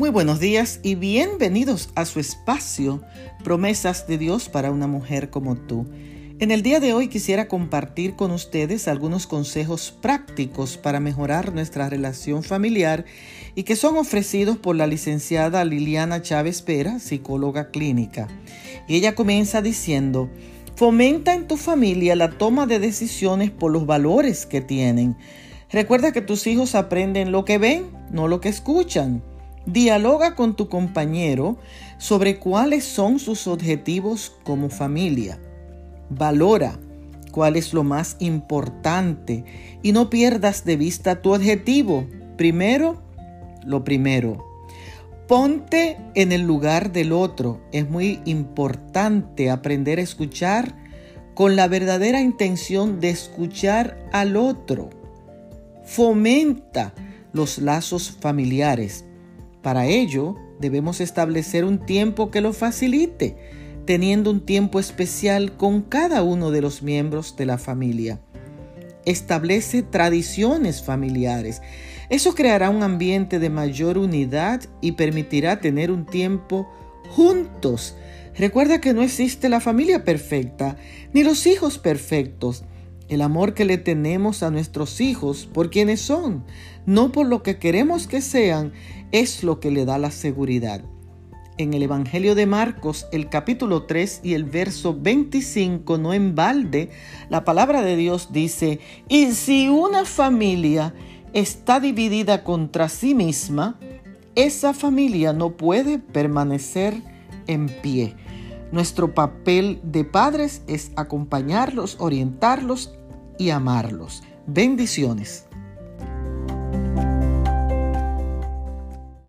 Muy buenos días y bienvenidos a su espacio Promesas de Dios para una mujer como tú. En el día de hoy quisiera compartir con ustedes algunos consejos prácticos para mejorar nuestra relación familiar y que son ofrecidos por la licenciada Liliana Chávez Pera, psicóloga clínica. Y ella comienza diciendo, fomenta en tu familia la toma de decisiones por los valores que tienen. Recuerda que tus hijos aprenden lo que ven, no lo que escuchan. Dialoga con tu compañero sobre cuáles son sus objetivos como familia. Valora cuál es lo más importante y no pierdas de vista tu objetivo. Primero, lo primero. Ponte en el lugar del otro. Es muy importante aprender a escuchar con la verdadera intención de escuchar al otro. Fomenta los lazos familiares para ello, debemos establecer un tiempo que lo facilite, teniendo un tiempo especial con cada uno de los miembros de la familia. Establece tradiciones familiares. Eso creará un ambiente de mayor unidad y permitirá tener un tiempo juntos. Recuerda que no existe la familia perfecta, ni los hijos perfectos. El amor que le tenemos a nuestros hijos por quienes son, no por lo que queremos que sean, es lo que le da la seguridad. En el Evangelio de Marcos, el capítulo 3 y el verso 25, no en balde, la palabra de Dios dice, y si una familia está dividida contra sí misma, esa familia no puede permanecer en pie. Nuestro papel de padres es acompañarlos, orientarlos y amarlos. Bendiciones.